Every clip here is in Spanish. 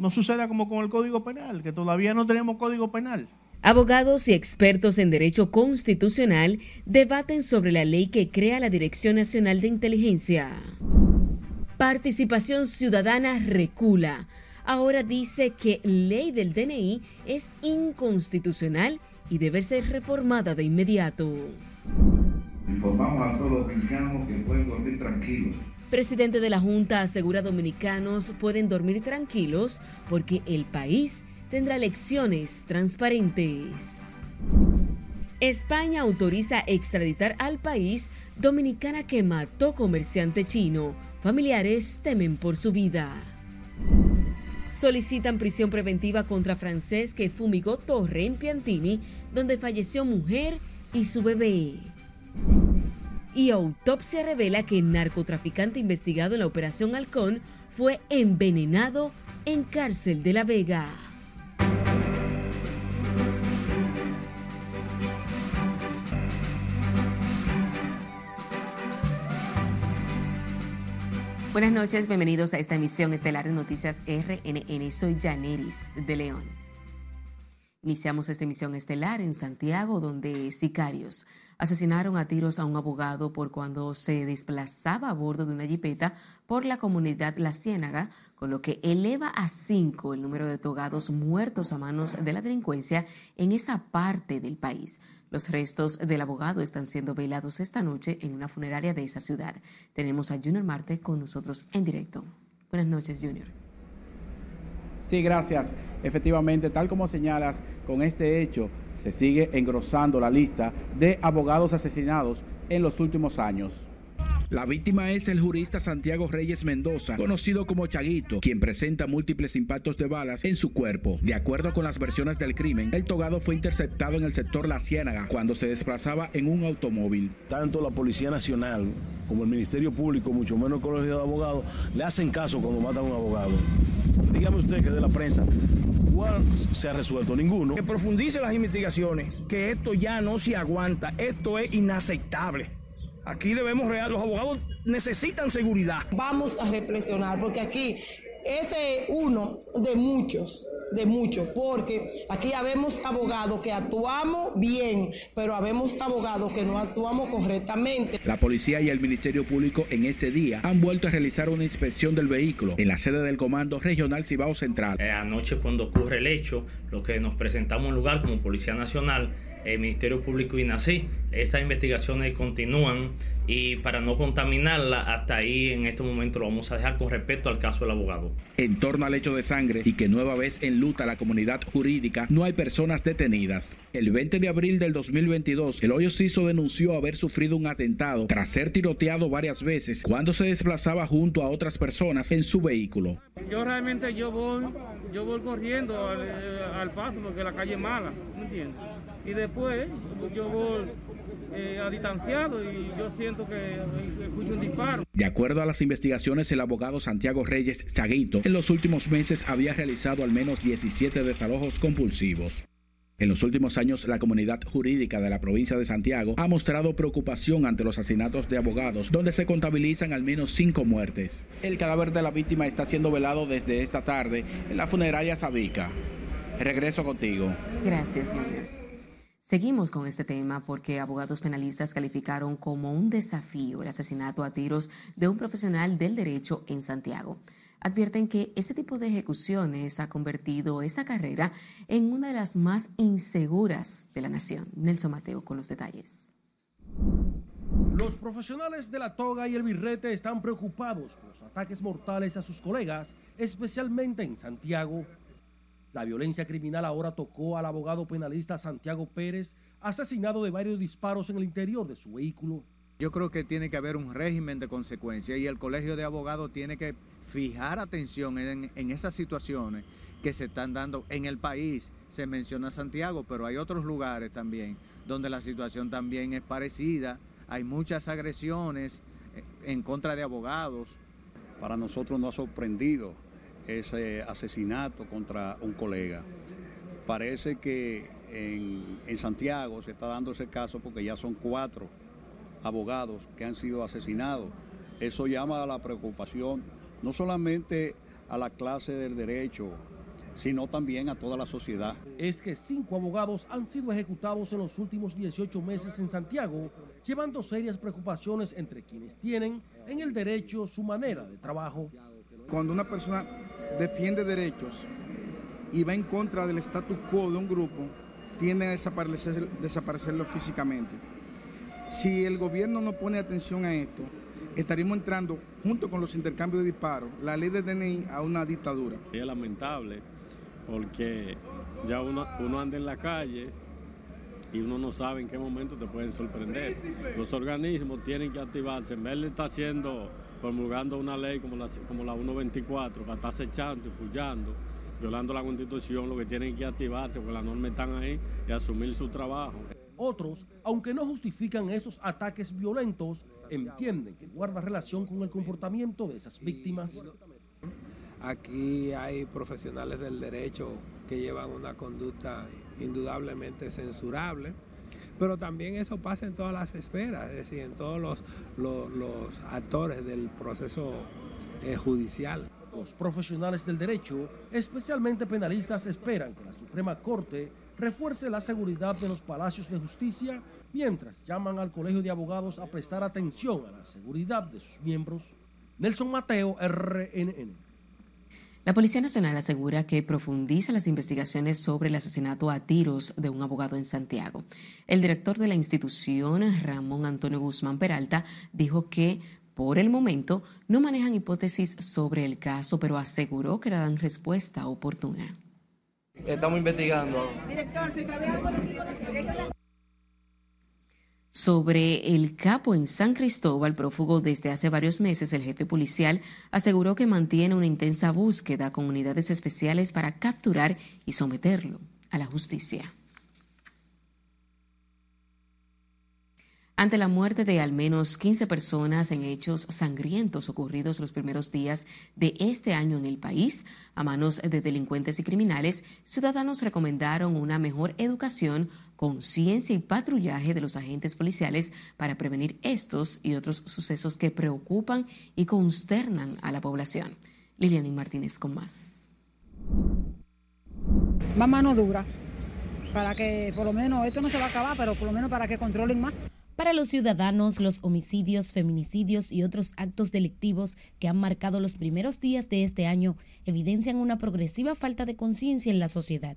no suceda como con el Código Penal, que todavía no tenemos Código Penal. Abogados y expertos en derecho constitucional debaten sobre la ley que crea la Dirección Nacional de Inteligencia. Participación Ciudadana recula. Ahora dice que ley del DNI es inconstitucional y debe ser reformada de inmediato. Informamos a todos los dominicanos que pueden dormir tranquilos. Presidente de la Junta asegura dominicanos pueden dormir tranquilos porque el país tendrá elecciones transparentes. España autoriza extraditar al país dominicana que mató comerciante chino. Familiares temen por su vida. Solicitan prisión preventiva contra francés que fumigó torre en Piantini, donde falleció mujer y su bebé. Y autopsia revela que el narcotraficante investigado en la Operación Halcón fue envenenado en cárcel de La Vega. Buenas noches, bienvenidos a esta emisión estelar de Noticias RNN. Soy Janeris de León. Iniciamos esta emisión estelar en Santiago, donde sicarios asesinaron a tiros a un abogado por cuando se desplazaba a bordo de una jipeta por la comunidad La Ciénaga, con lo que eleva a cinco el número de togados muertos a manos de la delincuencia en esa parte del país. Los restos del abogado están siendo velados esta noche en una funeraria de esa ciudad. Tenemos a Junior Marte con nosotros en directo. Buenas noches, Junior. Sí, gracias. Efectivamente, tal como señalas, con este hecho se sigue engrosando la lista de abogados asesinados en los últimos años. La víctima es el jurista Santiago Reyes Mendoza, conocido como Chaguito, quien presenta múltiples impactos de balas en su cuerpo. De acuerdo con las versiones del crimen, el togado fue interceptado en el sector La Ciénaga cuando se desplazaba en un automóvil. Tanto la Policía Nacional como el Ministerio Público, mucho menos el Colegio de Abogados, le hacen caso cuando matan a un abogado. Dígame usted que de la prensa, ¿cuál se ha resuelto? Ninguno. Que profundice las investigaciones, que esto ya no se aguanta, esto es inaceptable. Aquí debemos real, los abogados necesitan seguridad. Vamos a reflexionar porque aquí ese es uno de muchos de muchos, porque aquí habemos abogados que actuamos bien, pero habemos abogados que no actuamos correctamente. La policía y el Ministerio Público en este día han vuelto a realizar una inspección del vehículo en la sede del Comando Regional Cibao Central. Eh, anoche cuando ocurre el hecho, lo que nos presentamos en lugar como Policía Nacional, el Ministerio Público y NACI, estas investigaciones continúan y para no contaminarla, hasta ahí en este momento lo vamos a dejar con respecto al caso del abogado. En torno al hecho de sangre y que nueva vez enluta la comunidad jurídica, no hay personas detenidas. El 20 de abril del 2022, el Hoyo Ciso denunció haber sufrido un atentado tras ser tiroteado varias veces cuando se desplazaba junto a otras personas en su vehículo. Yo realmente yo voy, yo voy corriendo al, eh, al paso porque la calle es mala, ¿me entiendes? Y después yo voy eh, a distanciado y yo siento que escucho un disparo. De acuerdo a las investigaciones, el abogado Santiago Reyes Chaguito en los últimos meses había realizado al menos 17 desalojos compulsivos. En los últimos años, la comunidad jurídica de la provincia de Santiago ha mostrado preocupación ante los asesinatos de abogados, donde se contabilizan al menos cinco muertes. El cadáver de la víctima está siendo velado desde esta tarde en la funeraria Sabica. Regreso contigo. Gracias, Junior. Seguimos con este tema porque abogados penalistas calificaron como un desafío el asesinato a tiros de un profesional del derecho en Santiago. Advierten que ese tipo de ejecuciones ha convertido esa carrera en una de las más inseguras de la nación. Nelson Mateo con los detalles. Los profesionales de la toga y el birrete están preocupados por los ataques mortales a sus colegas, especialmente en Santiago, la violencia criminal ahora tocó al abogado penalista Santiago Pérez, asesinado de varios disparos en el interior de su vehículo. Yo creo que tiene que haber un régimen de consecuencias y el Colegio de Abogados tiene que fijar atención en, esas situaciones que se están dando en el país. Se menciona Santiago, pero hay otros lugares también donde la situación también es parecida. Hay muchas agresiones eh, en contra de abogados. Para nosotros nos ha sorprendido ese asesinato contra un colega. Parece que en, Santiago se está dando ese caso porque ya son cuatro abogados que han sido asesinados. Eso llama a la preocupación no solamente a la clase del derecho, sino también a toda la sociedad. Es que cinco abogados han sido ejecutados en los últimos 18 meses en Santiago, llevando serias preocupaciones entre quienes tienen en el derecho su manera de trabajo. Cuando una persona defiende derechos y va en contra del status quo de un grupo, tiende a desaparecer, desaparecerlo físicamente. Si el gobierno no pone atención a esto, estaríamos entrando, junto con los intercambios de disparos, la ley de DNI a una dictadura. Es lamentable porque ya uno, uno anda en la calle y uno no sabe en qué momento te pueden sorprender. Los organismos tienen que activarse. En vez de estar haciendo, promulgando una ley como la, como la 124, para estar acechando y puyando, violando la constitución, lo que tienen que activarse, porque las normas están ahí, y asumir su trabajo. Otros, aunque no justifican estos ataques violentos, entienden que guarda relación con el comportamiento de esas víctimas. Aquí hay profesionales del derecho que llevan una conducta indudablemente censurable, pero también eso pasa en todas las esferas, es decir, en todos los, actores del proceso eh, judicial. Los profesionales del derecho, especialmente penalistas, esperan que la Suprema Corte refuerce la seguridad de los palacios de justicia mientras llaman al Colegio de Abogados a prestar atención a la seguridad de sus miembros. Nelson Mateo, RNN. La Policía Nacional asegura que profundiza las investigaciones sobre el asesinato a tiros de un abogado en Santiago. El director de la institución, Ramón Antonio Guzmán Peralta, dijo que por el momento no manejan hipótesis sobre el caso, pero aseguró que dan respuesta oportuna. Estamos investigando. Director, ¿se sabe algo de sobre el capo en San Cristóbal, prófugo desde hace varios meses, el jefe policial aseguró que mantiene una intensa búsqueda con unidades especiales para capturar y someterlo a la justicia. Ante la muerte de al menos 15 personas en hechos sangrientos ocurridos los primeros días de este año en el país a manos de delincuentes y criminales, ciudadanos recomendaron una mejor educación conciencia y patrullaje de los agentes policiales para prevenir estos y otros sucesos que preocupan y consternan a la población. Liliana Martínez con más. Más mano dura, para que por lo menos esto no se va a acabar, pero por lo menos para que controlen más. Para los ciudadanos, los homicidios, feminicidios y otros actos delictivos que han marcado los primeros días de este año evidencian una progresiva falta de conciencia en la sociedad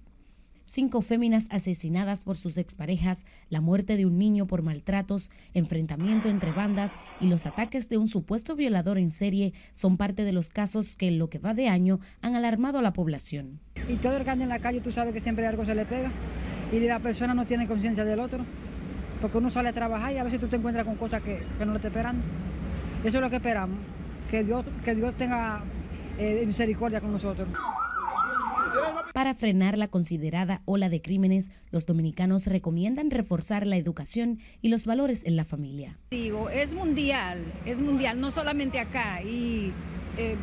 cinco féminas asesinadas por sus exparejas, la muerte de un niño por maltratos, enfrentamiento entre bandas y los ataques de un supuesto violador en serie son parte de los casos que en lo que va de año han alarmado a la población. Y todo el que anda en la calle, tú sabes que siempre algo se le pega y la persona no tiene conciencia del otro, porque uno sale a trabajar y a veces tú te encuentras con cosas que, no le te esperan. Eso es lo que esperamos, que Dios, que Dios tenga eh, misericordia con nosotros. Para frenar la considerada ola de crímenes, los dominicanos recomiendan reforzar la educación y los valores en la familia. Digo, es mundial, es mundial, no solamente acá. Y eh,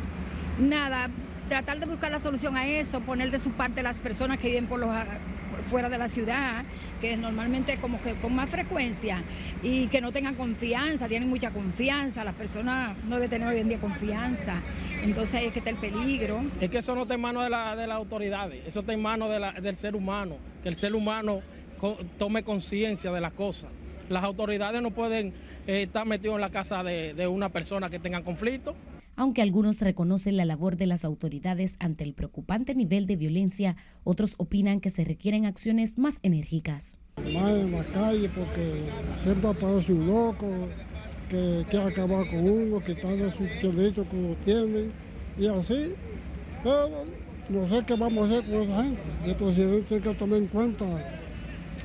nada, tratar de buscar la solución a eso, poner de su parte las personas que viven por los fuera de la ciudad, que normalmente como que con más frecuencia y que no tengan confianza, tienen mucha confianza, las personas no deben tener hoy en día confianza, entonces es que está el peligro. Es que eso no está en manos de, la, de las autoridades, eso está en manos del ser humano, que el ser humano tome conciencia de las cosas. Las autoridades no pueden eh, estar metidos en la casa de, de una persona que tenga conflicto. Aunque algunos reconocen la labor de las autoridades ante el preocupante nivel de violencia, otros opinan que se requieren acciones más enérgicas. Más en la calle porque siempre aparece un loco que quiere acabar con uno, que están sus chelitos como tienen y así. Pero no sé qué vamos a hacer con esa gente. El presidente tiene que tomar en cuenta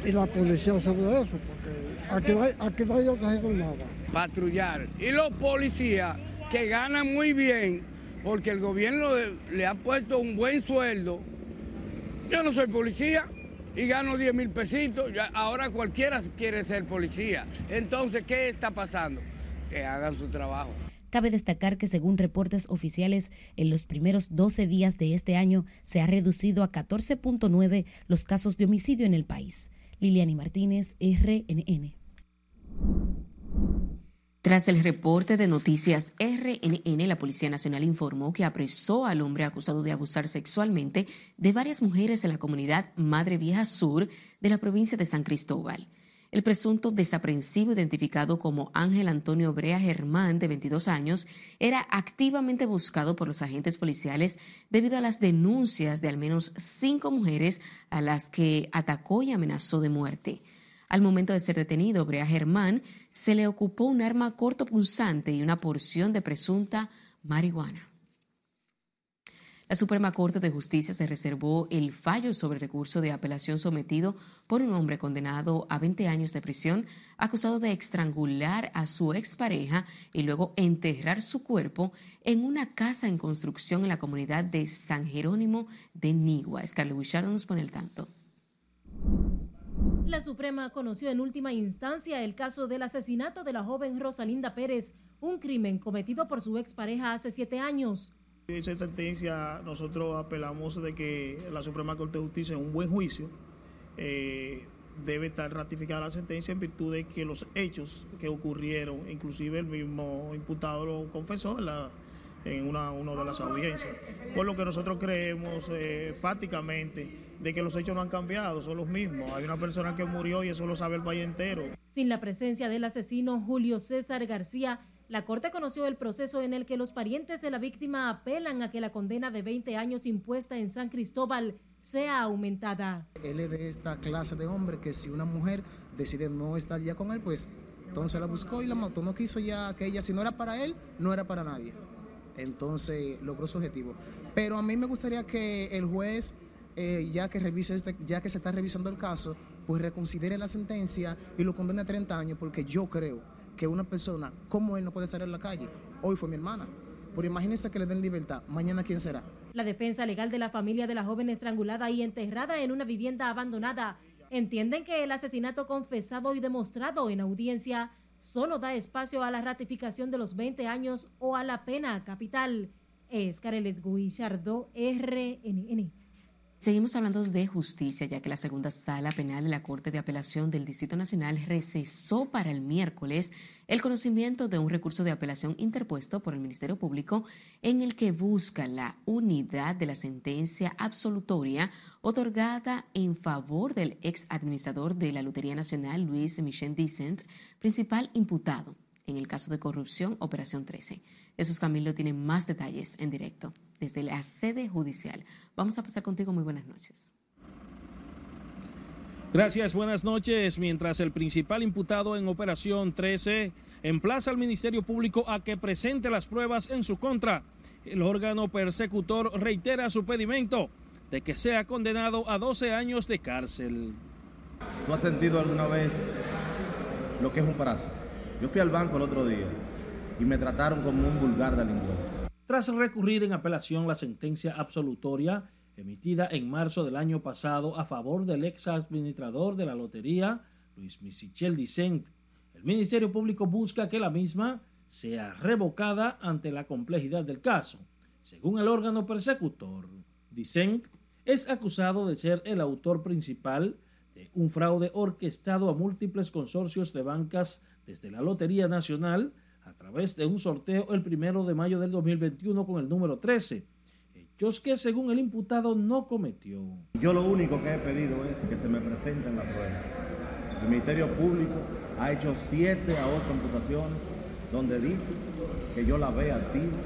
y la policía sobre eso, porque aquí no hay, aquí no hay otra gente nada. Patrullar. Y los policías que ganan muy bien porque el gobierno le ha puesto un buen sueldo. Yo no soy policía y gano 10 mil pesitos, ahora cualquiera quiere ser policía. Entonces, ¿qué está pasando? Que hagan su trabajo. Cabe destacar que según reportes oficiales, en los primeros 12 días de este año se ha reducido a 14.9 los casos de homicidio en el país. Liliani Martínez, RNN. Tras el reporte de noticias RNN, la Policía Nacional informó que apresó al hombre acusado de abusar sexualmente de varias mujeres en la comunidad Madre Vieja Sur de la provincia de San Cristóbal. El presunto desaprensivo, identificado como Ángel Antonio Brea Germán, de 22 años, era activamente buscado por los agentes policiales debido a las denuncias de al menos cinco mujeres a las que atacó y amenazó de muerte. Al momento de ser detenido, Brea Germán se le ocupó un arma cortopunzante y una porción de presunta marihuana. La Suprema Corte de Justicia se reservó el fallo sobre recurso de apelación sometido por un hombre condenado a 20 años de prisión acusado de estrangular a su expareja y luego enterrar su cuerpo en una casa en construcción en la comunidad de San Jerónimo de Nigua. Scarlett Wichardo nos pone el tanto. La Suprema conoció en última instancia el caso del asesinato de la joven Rosalinda Pérez, un crimen cometido por su expareja hace siete años. Esa sentencia nosotros apelamos de que la Suprema Corte de Justicia en un buen juicio eh, debe estar ratificada la sentencia en virtud de que los hechos que ocurrieron, inclusive el mismo imputado lo confesó en, una, de las audiencias. Por lo que nosotros creemos eh, fáticamente de que los hechos no han cambiado, son los mismos. Hay una persona que murió y eso lo sabe el país entero. Sin la presencia del asesino Julio César García, la Corte conoció el proceso en el que los parientes de la víctima apelan a que la condena de 20 años impuesta en San Cristóbal sea aumentada. Él es de esta clase de hombre que si una mujer decide no estar ya con él, pues entonces la buscó y la mató. No quiso ya que ella, si no era para él, no era para nadie. Entonces logró su objetivo. Pero a mí me gustaría que el juez, eh, ya, que revise este, ya que se está revisando el caso, pues reconsidere la sentencia y lo condene a 30 años, porque yo creo que una persona como él no puede salir a la calle. Hoy fue mi hermana. Pero imagínense que le den libertad. Mañana, ¿quién será? La defensa legal de la familia de la joven estrangulada y enterrada en una vivienda abandonada entienden que el asesinato confesado y demostrado en audiencia solo da espacio a la ratificación de los 20 años o a la pena capital. Es Carelet Guillardo, RNN. Seguimos hablando de justicia, ya que la segunda sala penal de la Corte de Apelación del Distrito Nacional recesó para el miércoles el conocimiento de un recurso de apelación interpuesto por el Ministerio Público en el que busca la unidad de la sentencia absolutoria otorgada en favor del ex administrador de la Lotería Nacional, Luis Michel Dicent, principal imputado en el caso de corrupción Operación 13. Jesús Camilo tiene más detalles en directo desde la sede judicial. Vamos a pasar contigo. Muy buenas noches. Gracias, buenas noches. Mientras el principal imputado en Operación 13 emplaza al Ministerio Público a que presente las pruebas en su contra, el órgano persecutor reitera su pedimento de que sea condenado a 12 años de cárcel. ¿No has sentido alguna vez lo que es un parásito? Yo fui al banco el otro día y me trataron como un vulgar delincuente. Tras recurrir en apelación la sentencia absolutoria emitida en marzo del año pasado a favor del ex administrador de la lotería, Luis Michel Dicent, el Ministerio Público busca que la misma sea revocada ante la complejidad del caso. Según el órgano persecutor, Dicent es acusado de ser el autor principal de un fraude orquestado a múltiples consorcios de bancas desde la Lotería Nacional a través de un sorteo el primero de mayo del 2021 con el número 13, hechos que según el imputado no cometió. Yo lo único que he pedido es que se me presenten la prueba. El Ministerio Público ha hecho siete a ocho imputaciones donde dice que yo la vea activa,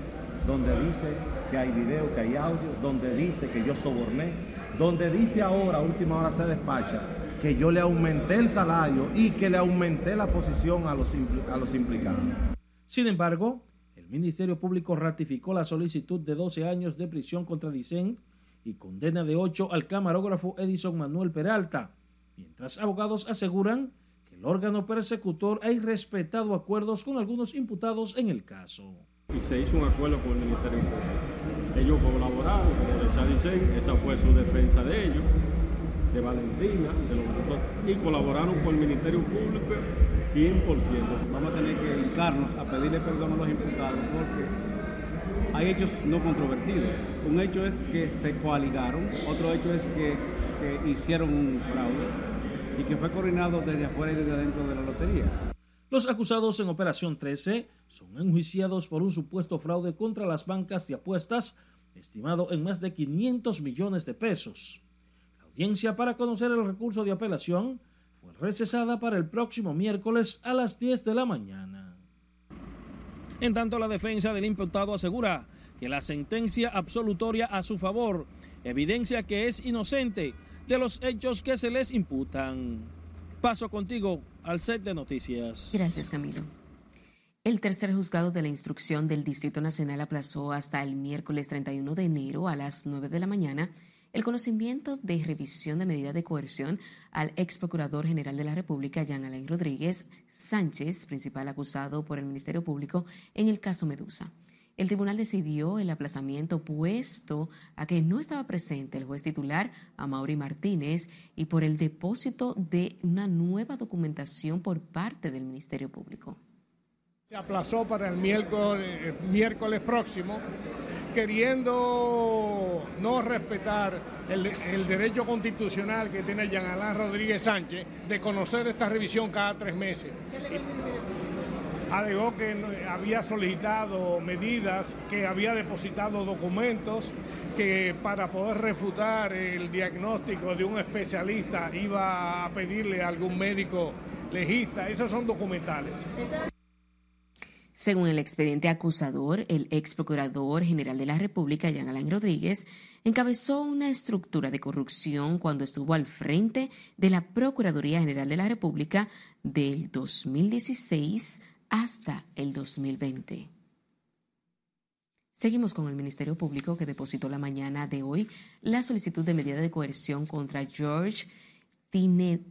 donde dice que hay video, que hay audio, donde dice que yo soborné, donde dice ahora, última hora se despacha, que yo le aumenté el salario y que le aumenté la posición a los, a los implicados. Sin embargo, el Ministerio Público ratificó la solicitud de 12 años de prisión contra Dicen y condena de 8 al camarógrafo Edison Manuel Peralta, mientras abogados aseguran que el órgano persecutor ha irrespetado acuerdos con algunos imputados en el caso. Y se hizo un acuerdo con el Ministerio Público. Ellos colaboraron con el Dicen, esa fue su defensa de ellos de Valentina, de los y colaboraron con el Ministerio Público 100%. Vamos a tener que dedicarnos a pedirle perdón a los imputados porque hay hechos no controvertidos. Un hecho es que se coaligaron, otro hecho es que, que hicieron un fraude y que fue coordinado desde afuera y desde adentro de la lotería. Los acusados en Operación 13 son enjuiciados por un supuesto fraude contra las bancas de apuestas estimado en más de 500 millones de pesos. La audiencia para conocer el recurso de apelación fue recesada para el próximo miércoles a las 10 de la mañana. En tanto, la defensa del imputado asegura que la sentencia absolutoria a su favor evidencia que es inocente de los hechos que se les imputan. Paso contigo al set de noticias. Gracias, Camilo. El tercer juzgado de la instrucción del Distrito Nacional aplazó hasta el miércoles 31 de enero a las 9 de la mañana el conocimiento de revisión de medida de coerción al ex procurador general de la República, Jean Alain Rodríguez Sánchez, principal acusado por el Ministerio Público en el caso Medusa. El tribunal decidió el aplazamiento puesto a que no estaba presente el juez titular, Amaury Martínez, y por el depósito de una nueva documentación por parte del Ministerio Público. Se aplazó para el miércoles, miércoles próximo, queriendo no respetar el, el, derecho constitucional que tiene Jean Alain Rodríguez Sánchez de conocer esta revisión cada tres meses alegó que había solicitado medidas, que había depositado documentos, que para poder refutar el diagnóstico de un especialista iba a pedirle a algún médico legista. Esos son documentales. Según el expediente acusador, el ex procurador general de la República, Jean Alain Rodríguez, encabezó una estructura de corrupción cuando estuvo al frente de la Procuraduría General de la República del 2016 hasta el 2020. Seguimos con el Ministerio Público que depositó la mañana de hoy la solicitud de medida de coerción contra George Tibenet,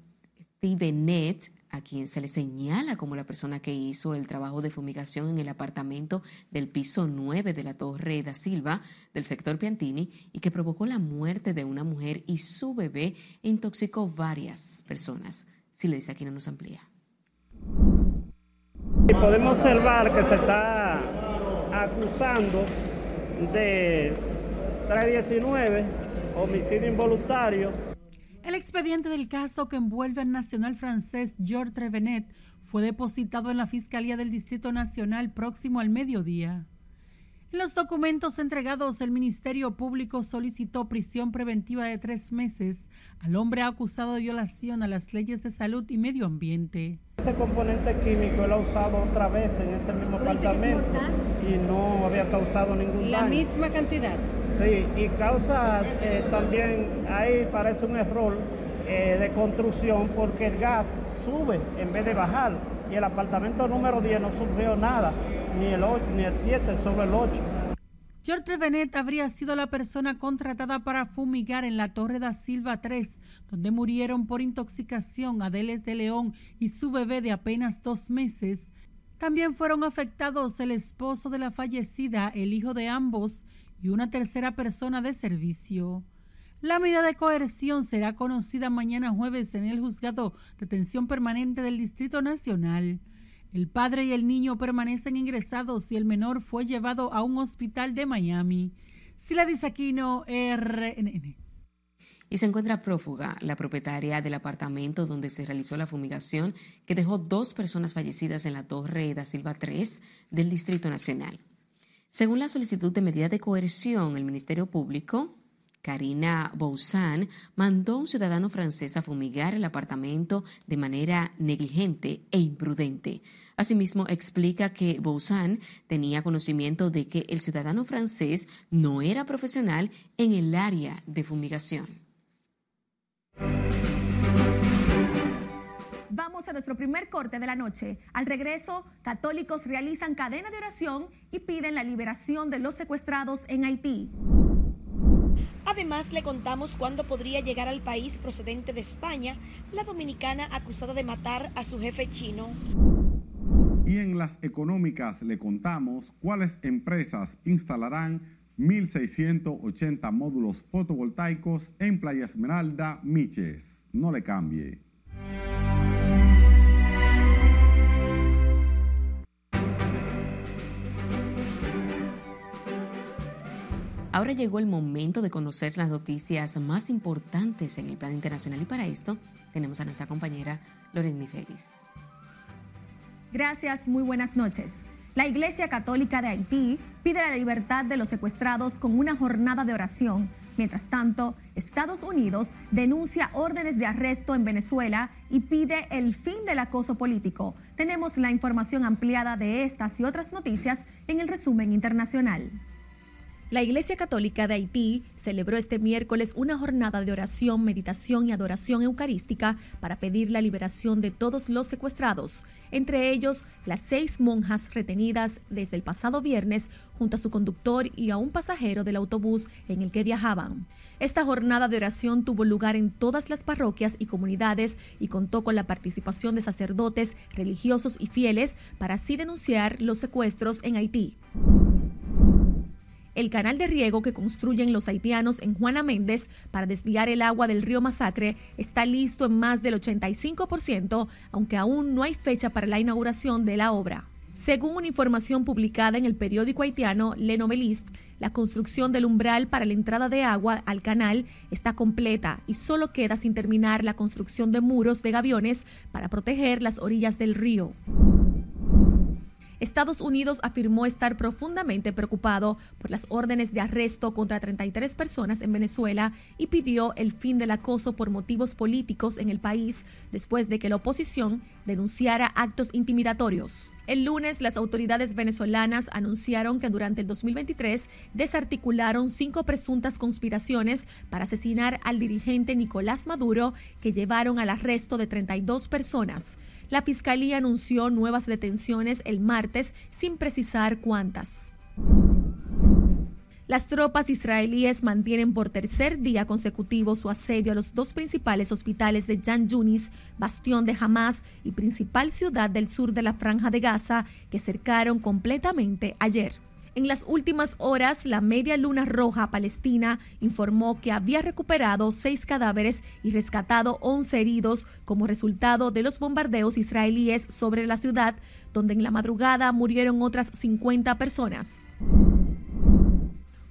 a quien se le señala como la persona que hizo el trabajo de fumigación en el apartamento del piso 9 de la Torre da Silva del sector Piantini y que provocó la muerte de una mujer y su bebé e intoxicó varias personas. Si le dice aquí no nos amplía. Podemos observar que se está acusando de 319, homicidio involuntario. El expediente del caso que envuelve al nacional francés Georges Trevenet fue depositado en la Fiscalía del Distrito Nacional próximo al mediodía. En los documentos entregados, el Ministerio Público solicitó prisión preventiva de tres meses al hombre acusado de violación a las leyes de salud y medio ambiente. Ese componente químico él ha usado otra vez en ese mismo apartamento y no había causado ningún ¿La daño. ¿La misma cantidad? Sí, y causa eh, también, ahí parece un error eh, de construcción porque el gas sube en vez de bajar y el apartamento número 10 no sufrió nada, ni el 8, ni el 7 sobre el 8. George Trevenet habría sido la persona contratada para fumigar en la Torre da Silva 3, donde murieron por intoxicación Adeles de León y su bebé de apenas dos meses. También fueron afectados el esposo de la fallecida, el hijo de ambos y una tercera persona de servicio. La medida de coerción será conocida mañana jueves en el juzgado de detención permanente del Distrito Nacional. El padre y el niño permanecen ingresados y el menor fue llevado a un hospital de Miami. Sila Disaquino, RNN. Y se encuentra prófuga la propietaria del apartamento donde se realizó la fumigación que dejó dos personas fallecidas en la Torre da Silva 3 del Distrito Nacional. Según la solicitud de medida de coerción, el Ministerio Público Karina Bouzan mandó a un ciudadano francés a fumigar el apartamento de manera negligente e imprudente. Asimismo, explica que Bouzan tenía conocimiento de que el ciudadano francés no era profesional en el área de fumigación. Vamos a nuestro primer corte de la noche. Al regreso, católicos realizan cadena de oración y piden la liberación de los secuestrados en Haití. Además, le contamos cuándo podría llegar al país procedente de España la dominicana acusada de matar a su jefe chino. Y en las económicas le contamos cuáles empresas instalarán 1.680 módulos fotovoltaicos en Playa Esmeralda, Miches. No le cambie. Ahora llegó el momento de conocer las noticias más importantes en el plan internacional y para esto tenemos a nuestra compañera Lorena Félix. Gracias, muy buenas noches. La Iglesia Católica de Haití pide la libertad de los secuestrados con una jornada de oración. Mientras tanto, Estados Unidos denuncia órdenes de arresto en Venezuela y pide el fin del acoso político. Tenemos la información ampliada de estas y otras noticias en el resumen internacional. La Iglesia Católica de Haití celebró este miércoles una jornada de oración, meditación y adoración eucarística para pedir la liberación de todos los secuestrados, entre ellos las seis monjas retenidas desde el pasado viernes junto a su conductor y a un pasajero del autobús en el que viajaban. Esta jornada de oración tuvo lugar en todas las parroquias y comunidades y contó con la participación de sacerdotes, religiosos y fieles para así denunciar los secuestros en Haití. El canal de riego que construyen los haitianos en Juana Méndez para desviar el agua del río Masacre está listo en más del 85%, aunque aún no hay fecha para la inauguración de la obra. Según una información publicada en el periódico haitiano Le Noveliste, la construcción del umbral para la entrada de agua al canal está completa y solo queda sin terminar la construcción de muros de gaviones para proteger las orillas del río. Estados Unidos afirmó estar profundamente preocupado por las órdenes de arresto contra 33 personas en Venezuela y pidió el fin del acoso por motivos políticos en el país después de que la oposición denunciara actos intimidatorios. El lunes, las autoridades venezolanas anunciaron que durante el 2023 desarticularon cinco presuntas conspiraciones para asesinar al dirigente Nicolás Maduro que llevaron al arresto de 32 personas. La Fiscalía anunció nuevas detenciones el martes sin precisar cuántas. Las tropas israelíes mantienen por tercer día consecutivo su asedio a los dos principales hospitales de Jan Yunis, bastión de Hamas y principal ciudad del sur de la franja de Gaza, que cercaron completamente ayer. En las últimas horas, la Media Luna Roja Palestina informó que había recuperado seis cadáveres y rescatado 11 heridos como resultado de los bombardeos israelíes sobre la ciudad, donde en la madrugada murieron otras 50 personas.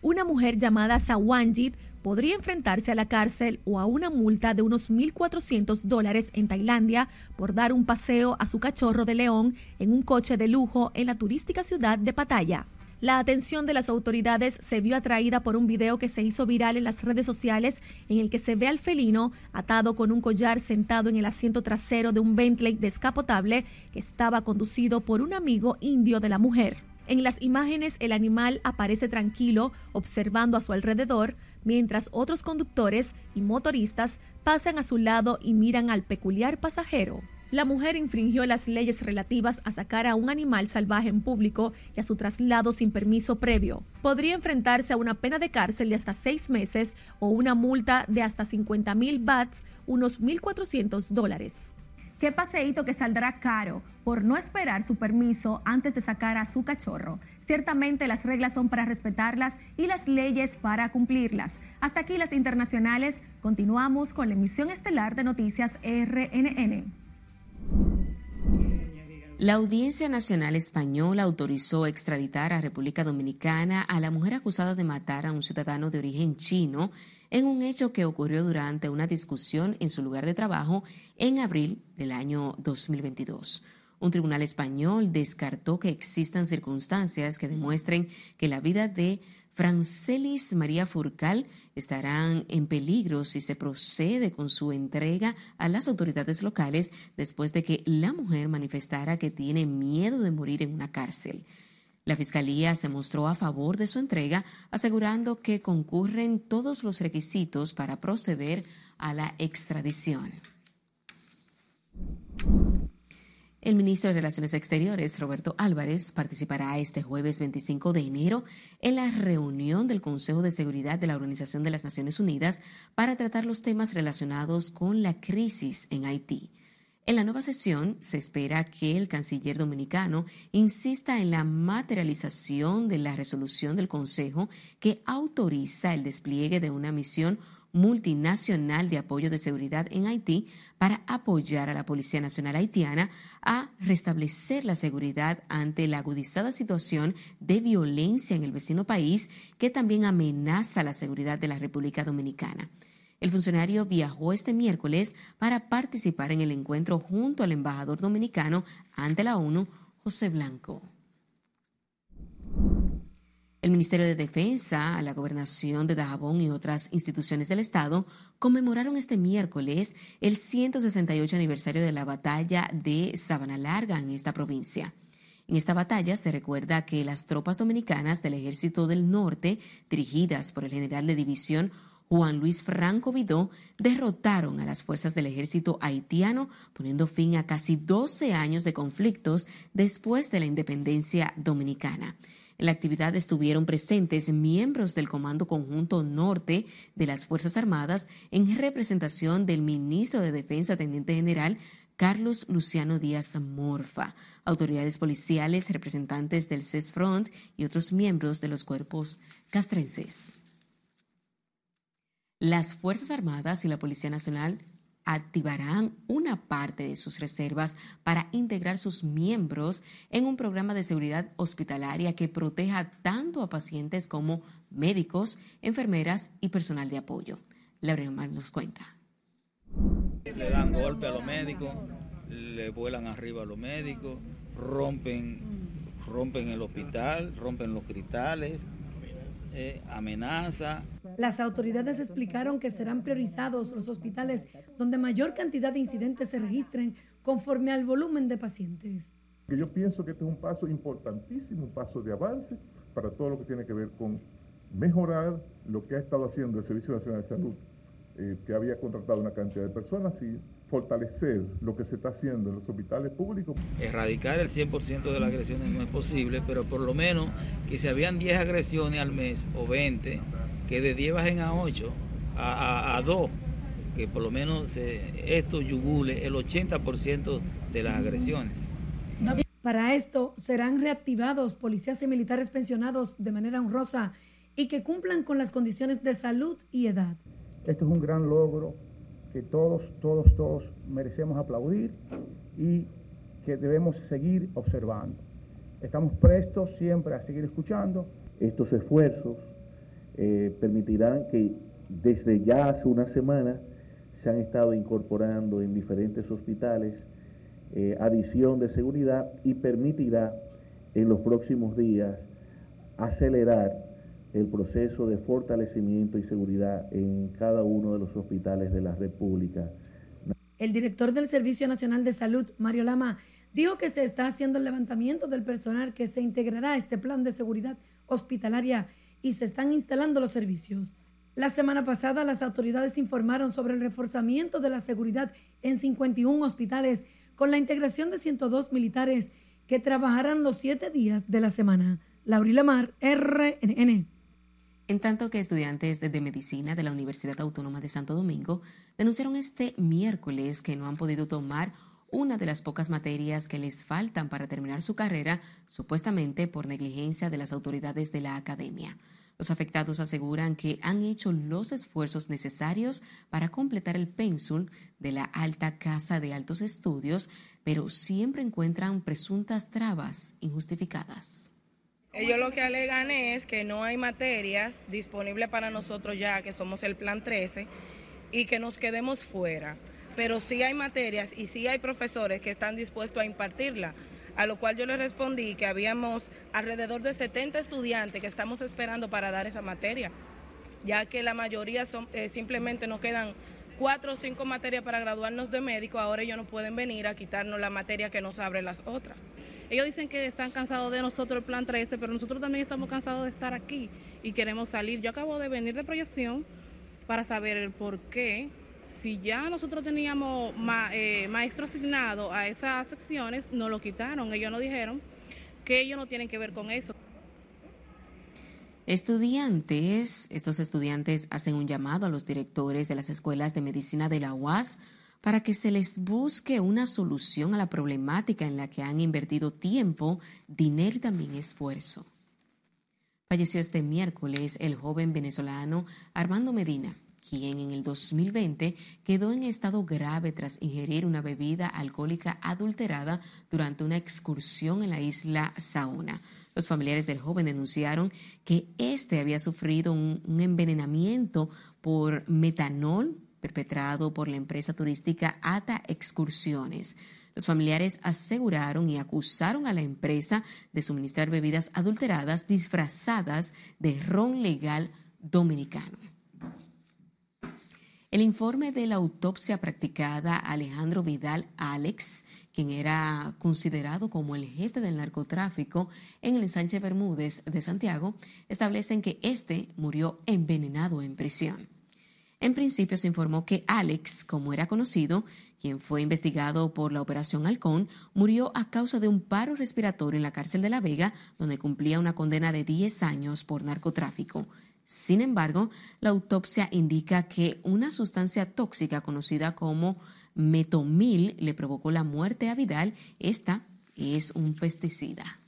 Una mujer llamada Sawanjit podría enfrentarse a la cárcel o a una multa de unos 1.400 dólares en Tailandia por dar un paseo a su cachorro de león en un coche de lujo en la turística ciudad de Pattaya. La atención de las autoridades se vio atraída por un video que se hizo viral en las redes sociales en el que se ve al felino atado con un collar sentado en el asiento trasero de un Bentley descapotable que estaba conducido por un amigo indio de la mujer. En las imágenes el animal aparece tranquilo observando a su alrededor mientras otros conductores y motoristas pasan a su lado y miran al peculiar pasajero. La mujer infringió las leyes relativas a sacar a un animal salvaje en público y a su traslado sin permiso previo. Podría enfrentarse a una pena de cárcel de hasta seis meses o una multa de hasta 50 mil bats, unos 1.400 dólares. Qué paseíto que saldrá caro por no esperar su permiso antes de sacar a su cachorro. Ciertamente las reglas son para respetarlas y las leyes para cumplirlas. Hasta aquí las internacionales. Continuamos con la emisión estelar de Noticias RNN. La Audiencia Nacional Española autorizó extraditar a República Dominicana a la mujer acusada de matar a un ciudadano de origen chino en un hecho que ocurrió durante una discusión en su lugar de trabajo en abril del año 2022. Un tribunal español descartó que existan circunstancias que demuestren que la vida de Francelis María Furcal estarán en peligro si se procede con su entrega a las autoridades locales después de que la mujer manifestara que tiene miedo de morir en una cárcel. La Fiscalía se mostró a favor de su entrega, asegurando que concurren todos los requisitos para proceder a la extradición. El ministro de Relaciones Exteriores, Roberto Álvarez, participará este jueves 25 de enero en la reunión del Consejo de Seguridad de la Organización de las Naciones Unidas para tratar los temas relacionados con la crisis en Haití. En la nueva sesión se espera que el canciller dominicano insista en la materialización de la resolución del Consejo que autoriza el despliegue de una misión multinacional de apoyo de seguridad en Haití para apoyar a la Policía Nacional Haitiana a restablecer la seguridad ante la agudizada situación de violencia en el vecino país que también amenaza la seguridad de la República Dominicana. El funcionario viajó este miércoles para participar en el encuentro junto al embajador dominicano ante la ONU, José Blanco. El Ministerio de Defensa, la Gobernación de Dajabón y otras instituciones del Estado conmemoraron este miércoles el 168 aniversario de la batalla de Sabana Larga en esta provincia. En esta batalla se recuerda que las tropas dominicanas del Ejército del Norte, dirigidas por el general de división Juan Luis Franco Vidó, derrotaron a las fuerzas del ejército haitiano, poniendo fin a casi 12 años de conflictos después de la independencia dominicana. En la actividad estuvieron presentes miembros del Comando Conjunto Norte de las Fuerzas Armadas en representación del ministro de Defensa, Teniente General Carlos Luciano Díaz Morfa, autoridades policiales, representantes del CESFRONT y otros miembros de los cuerpos castrenses. Las Fuerzas Armadas y la Policía Nacional activarán una parte de sus reservas para integrar sus miembros en un programa de seguridad hospitalaria que proteja tanto a pacientes como médicos, enfermeras y personal de apoyo. Laura Mar nos cuenta. Le dan golpe a los médicos, le vuelan arriba a los médicos, rompen, rompen el hospital, rompen los cristales, eh, amenaza. Las autoridades explicaron que serán priorizados los hospitales donde mayor cantidad de incidentes se registren conforme al volumen de pacientes. Yo pienso que este es un paso importantísimo, un paso de avance para todo lo que tiene que ver con mejorar lo que ha estado haciendo el Servicio Nacional de Salud, eh, que había contratado una cantidad de personas y fortalecer lo que se está haciendo en los hospitales públicos. Erradicar el 100% de las agresiones no es posible, pero por lo menos que si habían 10 agresiones al mes o 20, que de 10 bajen a 8, a, a, 2, que por lo menos esto yugule el 80% de las agresiones. Para esto serán reactivados policías y militares pensionados de manera honrosa y que cumplan con las condiciones de salud y edad. Esto es un gran logro que todos, todos, todos merecemos aplaudir y que debemos seguir observando. Estamos prestos siempre a seguir escuchando. Estos esfuerzos eh, permitirán que desde ya hace una semana se han estado incorporando en diferentes hospitales eh, adición de seguridad y permitirá en los próximos días acelerar el proceso de fortalecimiento y seguridad en cada uno de los hospitales de la República. El director del Servicio Nacional de Salud, Mario Lama, dijo que se está haciendo el levantamiento del personal que se integrará a este plan de seguridad hospitalaria y se están instalando los servicios. La semana pasada las autoridades informaron sobre el reforzamiento de la seguridad en 51 hospitales con la integración de 102 militares que trabajarán los siete días de la semana. Laurila Mar, RNN. En tanto que estudiantes de medicina de la Universidad Autónoma de Santo Domingo denunciaron este miércoles que no han podido tomar una de las pocas materias que les faltan para terminar su carrera, supuestamente por negligencia de las autoridades de la academia. Los afectados aseguran que han hecho los esfuerzos necesarios para completar el pénsul de la alta casa de altos estudios, pero siempre encuentran presuntas trabas injustificadas. Ellos lo que alegan es que no hay materias disponibles para nosotros ya, que somos el Plan 13, y que nos quedemos fuera. Pero sí hay materias y sí hay profesores que están dispuestos a impartirla. A lo cual yo le respondí que habíamos alrededor de 70 estudiantes que estamos esperando para dar esa materia, ya que la mayoría son, eh, simplemente nos quedan cuatro o cinco materias para graduarnos de médico, ahora ellos no pueden venir a quitarnos la materia que nos abre las otras. Ellos dicen que están cansados de nosotros el plan 13, pero nosotros también estamos cansados de estar aquí y queremos salir. Yo acabo de venir de proyección para saber el por qué. Si ya nosotros teníamos eh, maestro asignado a esas secciones, no lo quitaron. Ellos nos dijeron que ellos no tienen que ver con eso. Estudiantes, estos estudiantes hacen un llamado a los directores de las escuelas de medicina de la UAS para que se les busque una solución a la problemática en la que han invertido tiempo, dinero y también esfuerzo. Falleció este miércoles el joven venezolano Armando Medina, quien en el 2020 quedó en estado grave tras ingerir una bebida alcohólica adulterada durante una excursión en la isla Saona. Los familiares del joven denunciaron que éste había sufrido un, un envenenamiento por metanol perpetrado por la empresa turística ATA Excursiones. Los familiares aseguraron y acusaron a la empresa de suministrar bebidas adulteradas disfrazadas de ron legal dominicano. El informe de la autopsia practicada a Alejandro Vidal Alex, quien era considerado como el jefe del narcotráfico en el ensanche Bermúdez de Santiago, establecen que este murió envenenado en prisión. En principio se informó que Alex, como era conocido, quien fue investigado por la Operación Halcón, murió a causa de un paro respiratorio en la cárcel de La Vega, donde cumplía una condena de 10 años por narcotráfico. Sin embargo, la autopsia indica que una sustancia tóxica conocida como metomil le provocó la muerte a Vidal. Esta es un pesticida.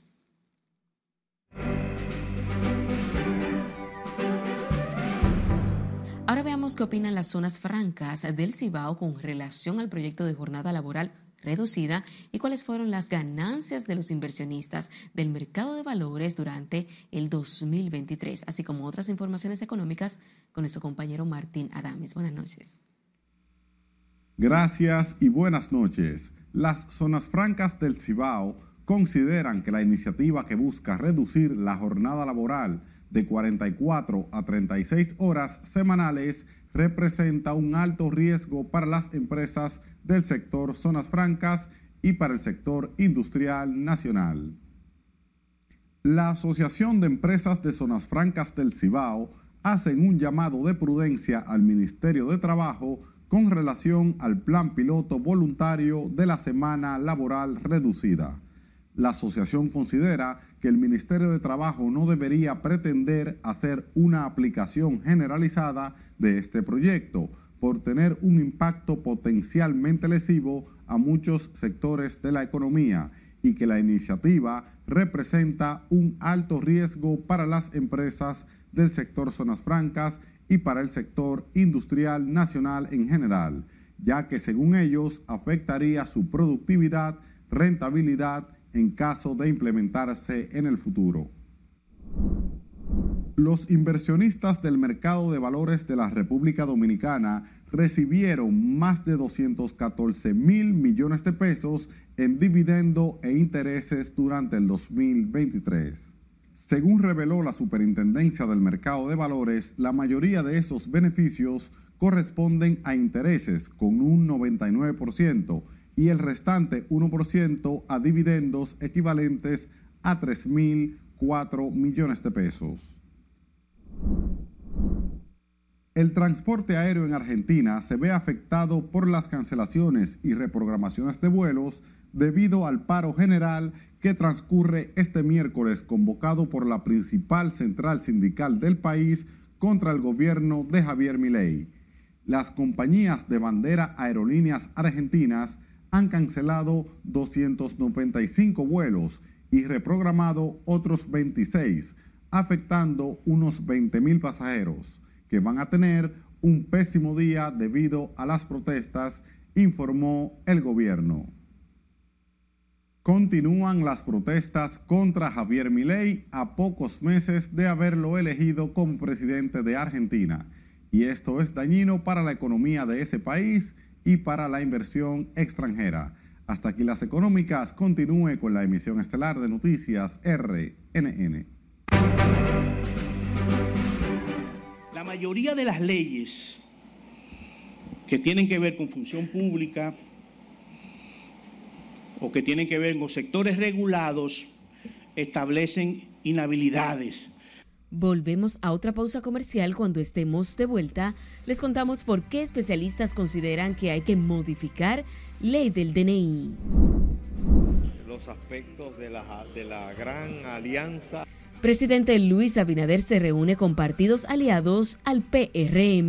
Ahora veamos qué opinan las zonas francas del Cibao con relación al proyecto de jornada laboral reducida y cuáles fueron las ganancias de los inversionistas del mercado de valores durante el 2023, así como otras informaciones económicas con nuestro compañero Martín Adames. Buenas noches. Gracias y buenas noches. Las zonas francas del Cibao consideran que la iniciativa que busca reducir la jornada laboral de 44 a 36 horas semanales representa un alto riesgo para las empresas del sector zonas francas y para el sector industrial nacional. La Asociación de Empresas de Zonas Francas del Cibao hacen un llamado de prudencia al Ministerio de Trabajo con relación al plan piloto voluntario de la semana laboral reducida. La asociación considera que el Ministerio de Trabajo no debería pretender hacer una aplicación generalizada de este proyecto, por tener un impacto potencialmente lesivo a muchos sectores de la economía y que la iniciativa representa un alto riesgo para las empresas del sector zonas francas y para el sector industrial nacional en general, ya que según ellos afectaría su productividad, rentabilidad en caso de implementarse en el futuro. Los inversionistas del mercado de valores de la República Dominicana recibieron más de 214 mil millones de pesos en dividendo e intereses durante el 2023. Según reveló la Superintendencia del Mercado de Valores, la mayoría de esos beneficios corresponden a intereses con un 99% y el restante 1% a dividendos equivalentes a 3.004 millones de pesos. El transporte aéreo en Argentina se ve afectado por las cancelaciones y reprogramaciones de vuelos debido al paro general que transcurre este miércoles convocado por la principal central sindical del país contra el gobierno de Javier Milei. Las compañías de bandera aerolíneas argentinas han cancelado 295 vuelos y reprogramado otros 26 afectando unos 20 mil pasajeros que van a tener un pésimo día debido a las protestas, informó el gobierno. Continúan las protestas contra Javier Milei a pocos meses de haberlo elegido como presidente de Argentina, y esto es dañino para la economía de ese país y para la inversión extranjera. Hasta aquí las económicas. Continúe con la emisión estelar de noticias RNN. La mayoría de las leyes que tienen que ver con función pública o que tienen que ver con sectores regulados establecen inhabilidades. Volvemos a otra pausa comercial cuando estemos de vuelta. Les contamos por qué especialistas consideran que hay que modificar ley del DNI. Los aspectos de la, de la gran alianza. Presidente Luis Abinader se reúne con partidos aliados al PRM.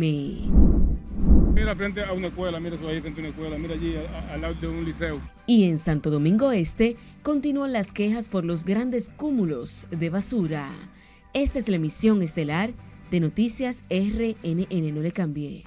Mira frente a una escuela, mira eso ahí frente a una escuela, mira allí al lado de un liceo. Y en Santo Domingo Este continúan las quejas por los grandes cúmulos de basura. Esta es la emisión estelar de Noticias RNN. No le cambie.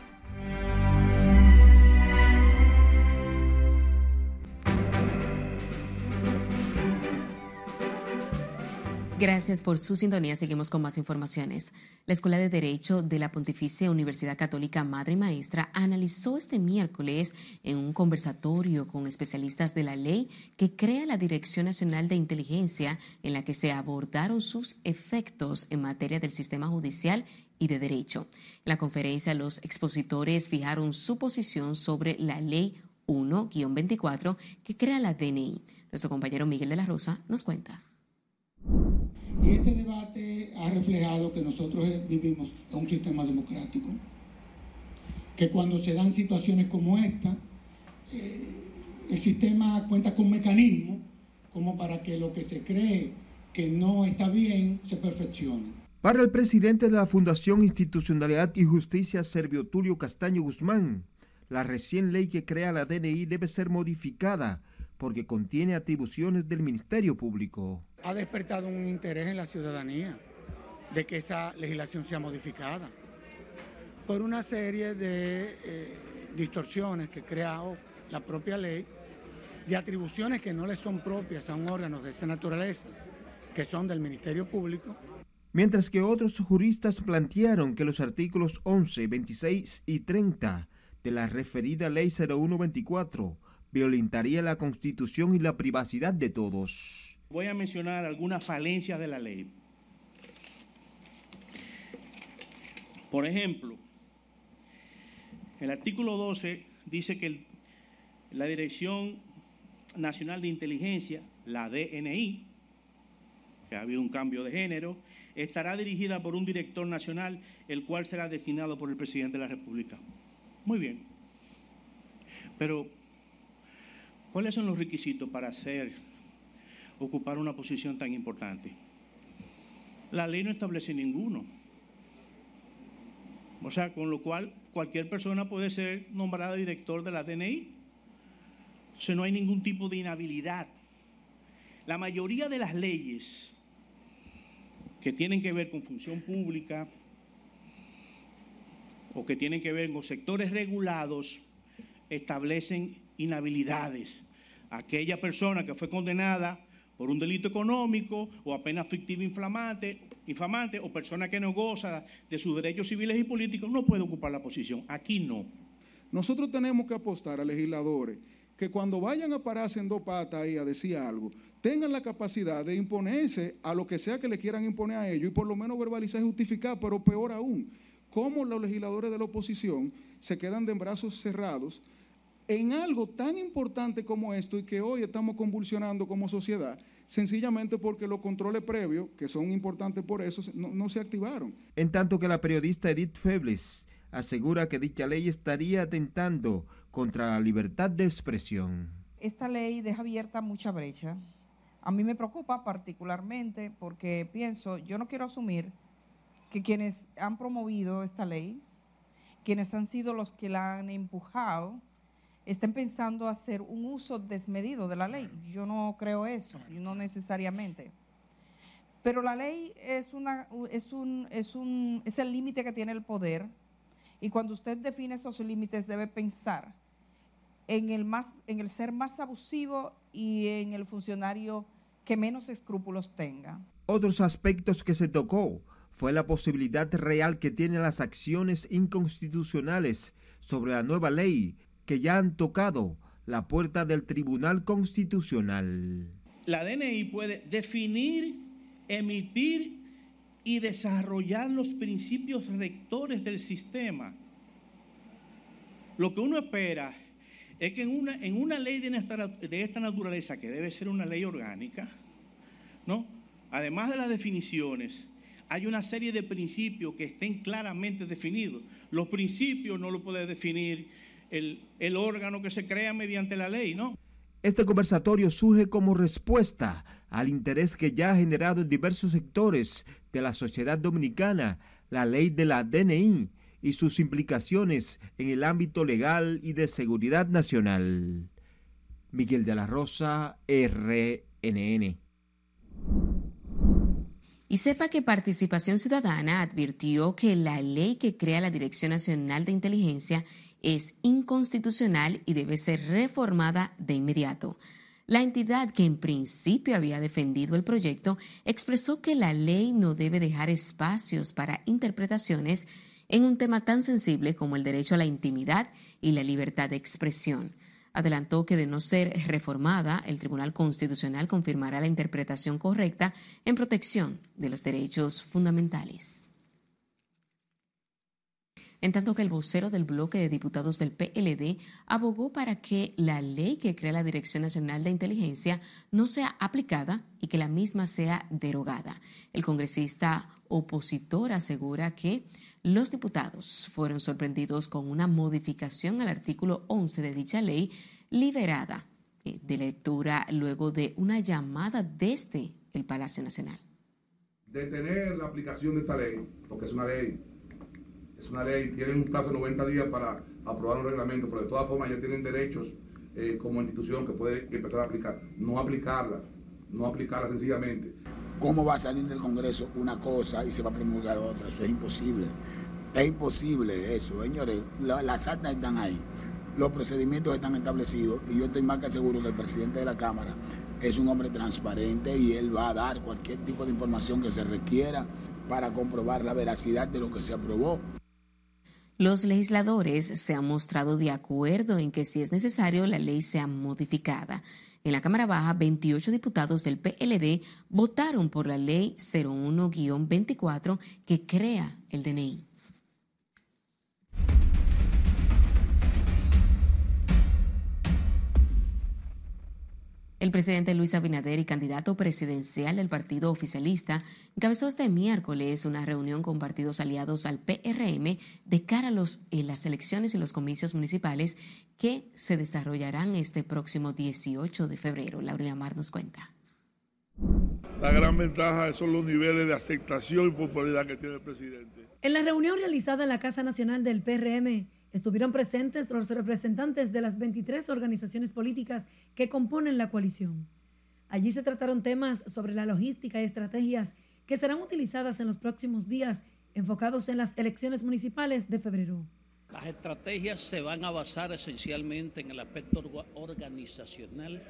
Gracias por su sintonía. Seguimos con más informaciones. La Escuela de Derecho de la Pontificia Universidad Católica Madre y Maestra analizó este miércoles en un conversatorio con especialistas de la ley que crea la Dirección Nacional de Inteligencia, en la que se abordaron sus efectos en materia del sistema judicial y de derecho. En la conferencia, los expositores fijaron su posición sobre la Ley 1-24 que crea la DNI. Nuestro compañero Miguel de la Rosa nos cuenta. Y este debate ha reflejado que nosotros vivimos en un sistema democrático, que cuando se dan situaciones como esta, eh, el sistema cuenta con mecanismos como para que lo que se cree que no está bien se perfeccione. Para el presidente de la Fundación Institucionalidad y Justicia, Servio Tulio Castaño Guzmán, la recién ley que crea la DNI debe ser modificada porque contiene atribuciones del Ministerio Público. Ha despertado un interés en la ciudadanía de que esa legislación sea modificada por una serie de eh, distorsiones que crea la propia ley, de atribuciones que no le son propias a un órgano de esa naturaleza, que son del Ministerio Público. Mientras que otros juristas plantearon que los artículos 11, 26 y 30 de la referida Ley 0124 violentaría la constitución y la privacidad de todos. Voy a mencionar algunas falencias de la ley. Por ejemplo, el artículo 12 dice que la Dirección Nacional de Inteligencia, la DNI, que ha habido un cambio de género, estará dirigida por un director nacional, el cual será designado por el presidente de la República. Muy bien. Pero ¿Cuáles son los requisitos para hacer, ocupar una posición tan importante? La ley no establece ninguno. O sea, con lo cual cualquier persona puede ser nombrada director de la DNI. O sea, no hay ningún tipo de inhabilidad. La mayoría de las leyes que tienen que ver con función pública o que tienen que ver con sectores regulados establecen inhabilidades aquella persona que fue condenada por un delito económico o apenas fictivo inflamante, infamante o persona que no goza de sus derechos civiles y políticos no puede ocupar la posición. Aquí no. Nosotros tenemos que apostar a legisladores que cuando vayan a pararse en dos patas y a decir algo, tengan la capacidad de imponerse a lo que sea que le quieran imponer a ellos y por lo menos verbalizar y justificar, pero peor aún, cómo los legisladores de la oposición se quedan de brazos cerrados en algo tan importante como esto y que hoy estamos convulsionando como sociedad, sencillamente porque los controles previos, que son importantes por eso, no, se activaron. En tanto que la periodista Edith Febles asegura que dicha ley estaría atentando contra la libertad de expresión. Esta ley deja abierta mucha brecha. A mí me preocupa particularmente porque pienso, yo no quiero asumir que quienes han promovido esta ley, quienes han sido los que la han empujado, estén pensando hacer un uso desmedido de la ley. Yo no creo eso, no necesariamente. Pero la ley es, es, un, es, un, es el límite que tiene el poder y cuando usted define esos límites debe pensar en el, más, en el ser más abusivo y en el funcionario que menos escrúpulos tenga. Otros aspectos que se tocó fue la posibilidad real que tienen las acciones inconstitucionales sobre la nueva ley que ya han tocado la puerta del Tribunal Constitucional. La DNI puede definir, emitir y desarrollar los principios rectores del sistema. Lo que uno espera es que en una, en una ley de esta, de esta naturaleza, que debe ser una ley orgánica, ¿no? además de las definiciones, hay una serie de principios que estén claramente definidos. Los principios no lo puede definir el, órgano que se crea mediante la ley, ¿no? Este conversatorio surge como respuesta al interés que ya ha generado en diversos sectores de la sociedad dominicana la ley de la DNI y sus implicaciones en el ámbito legal y de seguridad nacional. Miguel de la Rosa, RNN. Y sepa que Participación Ciudadana advirtió que la ley que crea la Dirección Nacional de Inteligencia es inconstitucional y debe ser reformada de inmediato. La entidad que en principio había defendido el proyecto expresó que la ley no debe dejar espacios para interpretaciones en un tema tan sensible como el derecho a la intimidad y la libertad de expresión. Adelantó que de no ser reformada, el Tribunal Constitucional confirmará la interpretación correcta en protección de los derechos fundamentales en tanto que el vocero del bloque de diputados del PLD abogó para que la ley que crea la Dirección Nacional de Inteligencia no sea aplicada y que la misma sea derogada. El congresista opositor asegura que los diputados fueron sorprendidos con una modificación al artículo 11 de dicha ley liberada eh, de lectura luego de una llamada desde el Palacio Nacional. Detener la aplicación de esta ley, porque es una ley es una ley, tienen un plazo de 90 días para aprobar un reglamento, pero de todas formas ya tienen derechos eh, como institución que puede empezar a aplicar. No aplicarla, no aplicarla sencillamente. ¿Cómo va a salir del Congreso una cosa y se va a promulgar otra? Eso es imposible. Es imposible eso, señores. las actas están ahí, los procedimientos están establecidos y yo estoy más que seguro que el presidente de la Cámara es un hombre transparente y él va a dar cualquier tipo de información que se requiera para comprobar la veracidad de lo que se aprobó. Los legisladores se han mostrado de acuerdo en que si es necesario la ley sea modificada. En la Cámara Baja, 28 diputados del PLD votaron por la ley 01-24 que crea el DNI. El presidente Luis Abinader y candidato presidencial del partido oficialista encabezó este miércoles una reunión con partidos aliados al PRM de cara a los, las elecciones y los comicios municipales que se desarrollarán este próximo 18 de febrero. Laura Mar nos cuenta. La gran ventaja son los niveles de aceptación y popularidad que tiene el presidente. En la reunión realizada en la Casa Nacional del PRM, Estuvieron presentes los representantes de las 23 organizaciones políticas que componen la coalición. Allí se trataron temas sobre la logística y estrategias que serán utilizadas en los próximos días enfocados en las elecciones municipales de febrero. Las estrategias se van a basar esencialmente en el aspecto organizacional,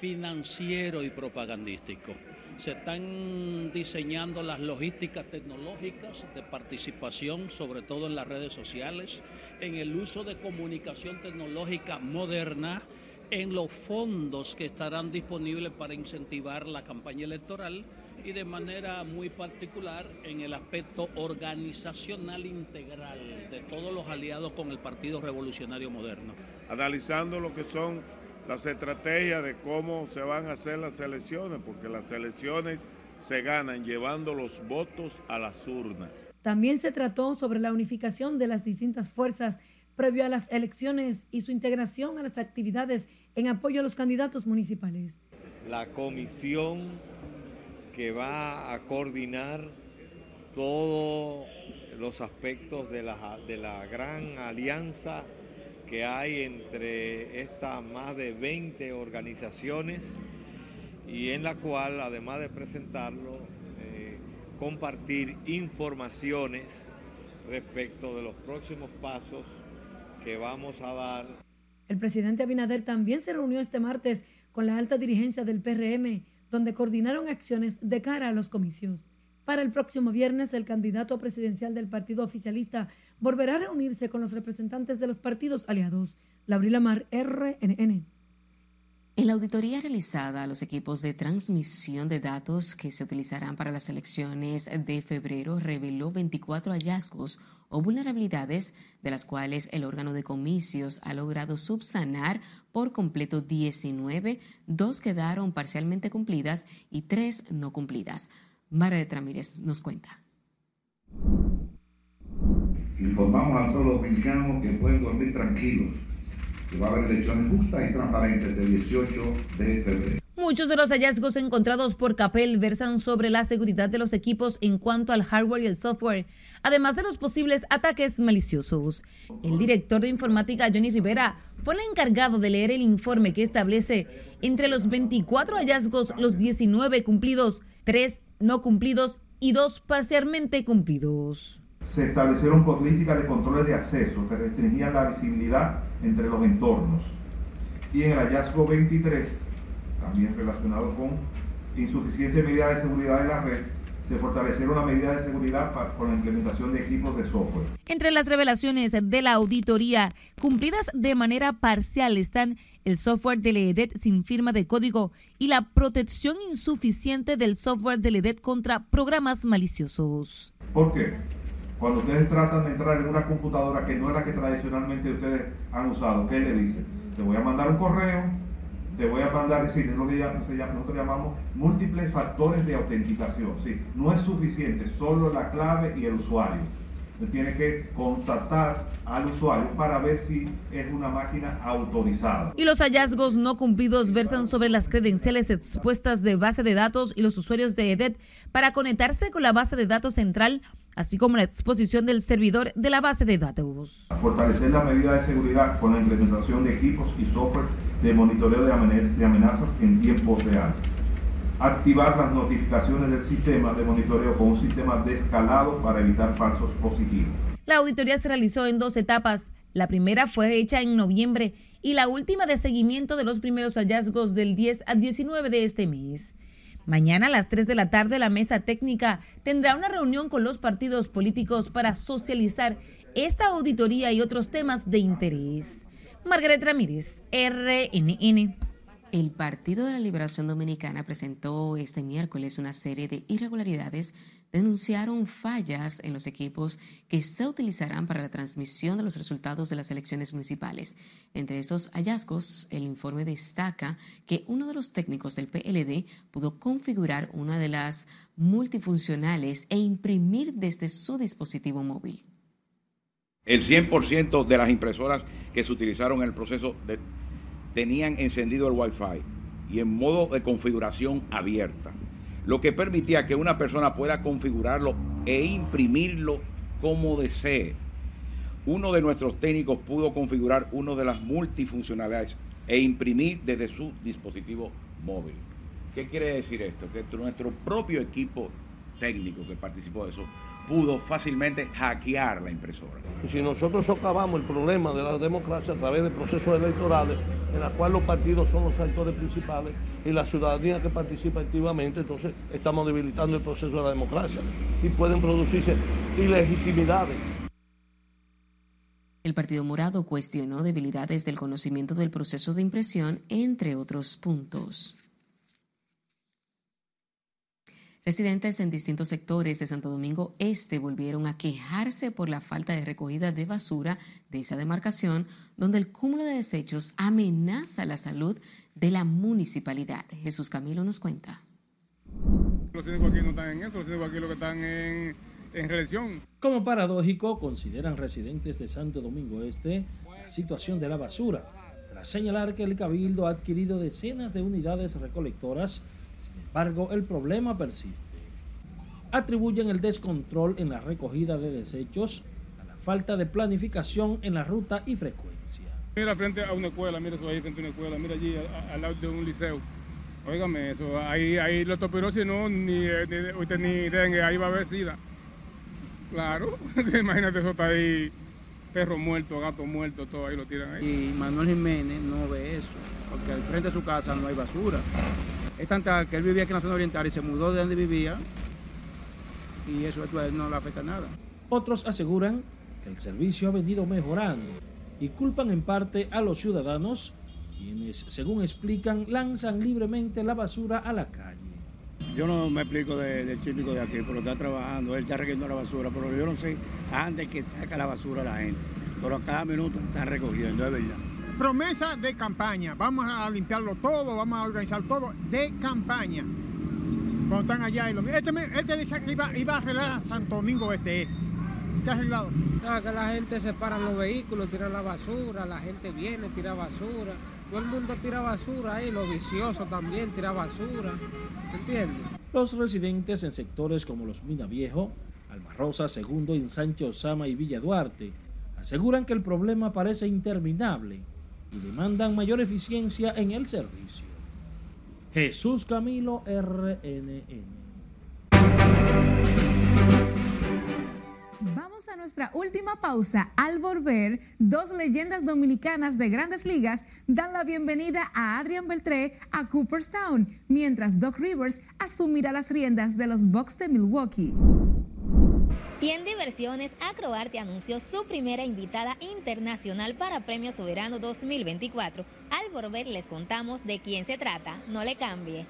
financiero y propagandístico se están diseñando las logísticas tecnológicas de participación, sobre todo en las redes sociales, en el uso de comunicación tecnológica moderna, en los fondos que estarán disponibles para incentivar la campaña electoral y de manera muy particular en el aspecto organizacional integral de todos los aliados con el Partido Revolucionario Moderno. Analizando lo que son las estrategias de cómo se van a hacer las elecciones, porque las elecciones se ganan llevando los votos a las urnas. También se trató sobre la unificación de las distintas fuerzas previo a las elecciones y su integración a las actividades en apoyo a los candidatos municipales. La comisión que va a coordinar todos los aspectos de la, de la gran alianza que hay entre estas más de 20 organizaciones y en la cual, además de presentarlo, eh, compartir informaciones respecto de los próximos pasos que vamos a dar. El presidente Abinader también se reunió este martes con la alta dirigencia del PRM, donde coordinaron acciones de cara a los comicios. Para el próximo viernes, el candidato presidencial del partido oficialista volverá a reunirse con los representantes de los partidos aliados. Laurila Mar, RNN. En la auditoría realizada a los equipos de transmisión de datos que se utilizarán para las elecciones de febrero reveló 24 hallazgos o vulnerabilidades, de las cuales el órgano de comicios ha logrado subsanar por completo 19, dos quedaron parcialmente cumplidas y tres no cumplidas. María Ramírez nos cuenta. Informamos a todos los dominicanos que pueden dormir tranquilos, que va a haber elecciones justas y transparentes el 18 de febrero. Muchos de los hallazgos encontrados por CAPEL versan sobre la seguridad de los equipos en cuanto al hardware y el software, además de los posibles ataques maliciosos. El director de informática, Johnny Rivera, fue el encargado de leer el informe que establece entre los 24 hallazgos los 19 cumplidos, 3 no cumplidos y dos parcialmente cumplidos. Se establecieron políticas de controles de acceso que restringían la visibilidad entre los entornos. Y en el hallazgo 23 también relacionado con insuficiencia de medidas de seguridad en la red, se fortalecieron las medidas de seguridad con la implementación de equipos de software. Entre las revelaciones de la auditoría cumplidas de manera parcial están el software de LEDET sin firma de código y la protección insuficiente del software de LEDET contra programas maliciosos. ¿Por qué? Cuando ustedes tratan de entrar en una computadora que no es la que tradicionalmente ustedes han usado, ¿qué le dicen? Te voy a mandar un correo, te voy a mandar, decir, es lo que nosotros llamamos múltiples factores de autenticación. ¿sí? No es suficiente solo la clave y el usuario. Usted tiene que contactar al usuario para ver si es una máquina autorizada. Y los hallazgos no cumplidos versan sobre las credenciales expuestas de base de datos y los usuarios de EDET para conectarse con la base de datos central así como la exposición del servidor de la base de datos. Fortalecer las medidas de seguridad con la implementación de equipos y software de monitoreo de amenazas en tiempo real. Activar las notificaciones del sistema de monitoreo con un sistema de escalado para evitar falsos positivos. La auditoría se realizó en dos etapas. La primera fue hecha en noviembre y la última de seguimiento de los primeros hallazgos del 10 a 19 de este mes. Mañana a las 3 de la tarde la mesa técnica tendrá una reunión con los partidos políticos para socializar esta auditoría y otros temas de interés. Margaret Ramírez, RNN. El Partido de la Liberación Dominicana presentó este miércoles una serie de irregularidades denunciaron fallas en los equipos que se utilizarán para la transmisión de los resultados de las elecciones municipales. Entre esos hallazgos, el informe destaca que uno de los técnicos del PLD pudo configurar una de las multifuncionales e imprimir desde su dispositivo móvil. El 100% de las impresoras que se utilizaron en el proceso tenían encendido el Wi-Fi y en modo de configuración abierta lo que permitía que una persona pueda configurarlo e imprimirlo como desee. Uno de nuestros técnicos pudo configurar una de las multifuncionalidades e imprimir desde su dispositivo móvil. ¿Qué quiere decir esto? Que nuestro propio equipo técnico que participó de eso pudo fácilmente hackear la impresora. Si nosotros socavamos el problema de la democracia a través de procesos electorales, en la cual los partidos son los actores principales y la ciudadanía que participa activamente, entonces estamos debilitando el proceso de la democracia y pueden producirse ilegitimidades. El Partido Morado cuestionó debilidades del conocimiento del proceso de impresión, entre otros puntos. Residentes en distintos sectores de Santo Domingo Este volvieron a quejarse por la falta de recogida de basura de esa demarcación, donde el cúmulo de desechos amenaza la salud de la municipalidad. Jesús Camilo nos cuenta. Los aquí no están en eso, los aquí lo que están en, en reelección. Como paradójico, consideran residentes de Santo Domingo Este la situación de la basura, tras señalar que el Cabildo ha adquirido decenas de unidades recolectoras embargo, el problema persiste. Atribuyen el descontrol en la recogida de desechos a la falta de planificación en la ruta y frecuencia. Mira frente a una escuela, mira eso ahí frente a una escuela, mira allí al lado de un liceo. Óigame eso, ahí, ahí los topirosis no, ni, ni, usted ni dengue, ahí va a haber sida. Claro, imagínate eso está ahí, perro muerto, gato muerto, todo ahí lo tiran ahí. Y Manuel Jiménez no ve eso, porque al frente de su casa no hay basura. Es tanta que él vivía aquí en la zona oriental y se mudó de donde vivía y eso a él no le afecta nada. Otros aseguran que el servicio ha venido mejorando y culpan en parte a los ciudadanos quienes, según explican, lanzan libremente la basura a la calle. Yo no me explico del chico de aquí, pero está trabajando, él está recogiendo la basura, pero yo no sé antes que saca la basura la gente. Pero a cada minuto está recogiendo, es verdad promesa de campaña. Vamos a limpiarlo todo, vamos a organizar todo de campaña. Cuando están allá y lo este, este decía que iba, a arreglar a Santo Domingo este este. ¿Qué ha arreglado? que la gente separa los vehículos, tira la basura, la gente viene, tira basura. Todo el mundo tira basura ahí, los viciosos también tira basura. ¿Entiendes? Los residentes en sectores como los Mina Viejo, Almarrosa, Segundo, Ensanche Osama y Villa Duarte aseguran que el problema parece interminable y demandan mayor eficiencia en el servicio. Jesús Camilo RNN. Vamos a nuestra última pausa, al volver, dos leyendas dominicanas de grandes ligas dan la bienvenida a Adrian Beltré a Cooperstown, mientras Doc Rivers asumirá las riendas de los Bucks de Milwaukee. Y en diversiones, Acroarte anunció su primera invitada internacional para Premio Soberano 2024. Al volver les contamos de quién se trata. No le cambie.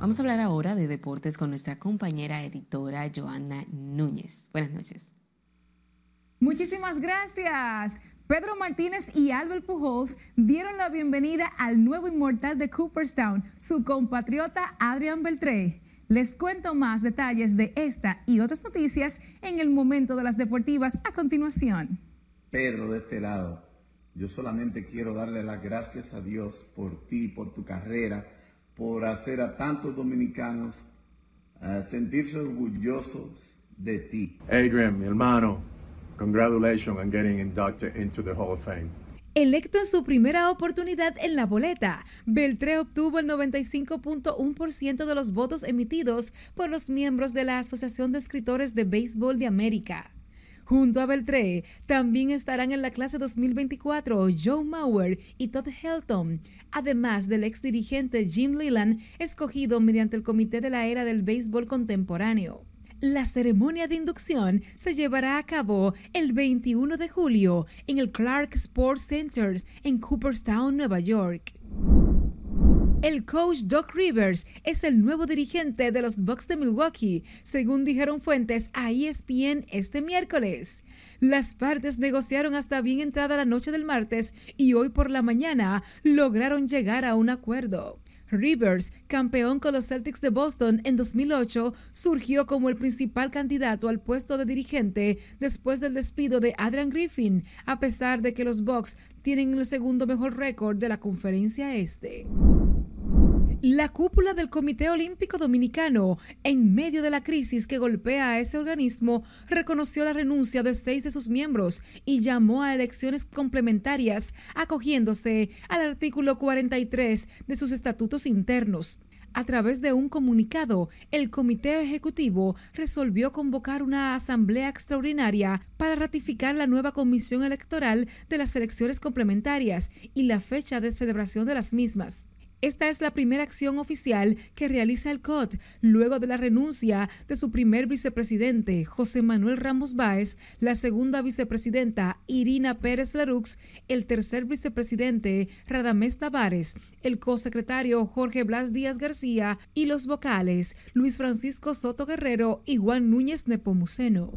Vamos a hablar ahora de deportes con nuestra compañera editora Joana Núñez. Buenas noches. Muchísimas gracias. Pedro Martínez y Albert Pujols dieron la bienvenida al nuevo inmortal de Cooperstown, su compatriota Adrian Beltré. Les cuento más detalles de esta y otras noticias en el momento de las deportivas a continuación. Pedro, de este lado, yo solamente quiero darle las gracias a Dios por ti, por tu carrera por hacer a tantos dominicanos uh, sentirse orgullosos de ti. Adrian, mi hermano, congratulations on getting inducted into the Hall of Fame. Electo en su primera oportunidad en la boleta, Beltré obtuvo el 95.1% de los votos emitidos por los miembros de la Asociación de Escritores de Béisbol de América. Junto a Beltré también estarán en la clase 2024 Joe Mauer y Todd Helton, además del ex dirigente Jim Leland, escogido mediante el Comité de la Era del Béisbol Contemporáneo. La ceremonia de inducción se llevará a cabo el 21 de julio en el Clark Sports Center en Cooperstown, Nueva York. El coach Doc Rivers es el nuevo dirigente de los Bucks de Milwaukee, según dijeron fuentes a ESPN este miércoles. Las partes negociaron hasta bien entrada la noche del martes y hoy por la mañana lograron llegar a un acuerdo. Rivers, campeón con los Celtics de Boston en 2008, surgió como el principal candidato al puesto de dirigente después del despido de Adrian Griffin, a pesar de que los Bucks tienen el segundo mejor récord de la conferencia este. La cúpula del Comité Olímpico Dominicano, en medio de la crisis que golpea a ese organismo, reconoció la renuncia de seis de sus miembros y llamó a elecciones complementarias, acogiéndose al artículo 43 de sus estatutos internos. A través de un comunicado, el Comité Ejecutivo resolvió convocar una asamblea extraordinaria para ratificar la nueva comisión electoral de las elecciones complementarias y la fecha de celebración de las mismas. Esta es la primera acción oficial que realiza el COT luego de la renuncia de su primer vicepresidente, José Manuel Ramos Báez, la segunda vicepresidenta, Irina Pérez Larux, el tercer vicepresidente, Radamés Tavares, el cosecretario Jorge Blas Díaz García y los vocales, Luis Francisco Soto Guerrero y Juan Núñez Nepomuceno.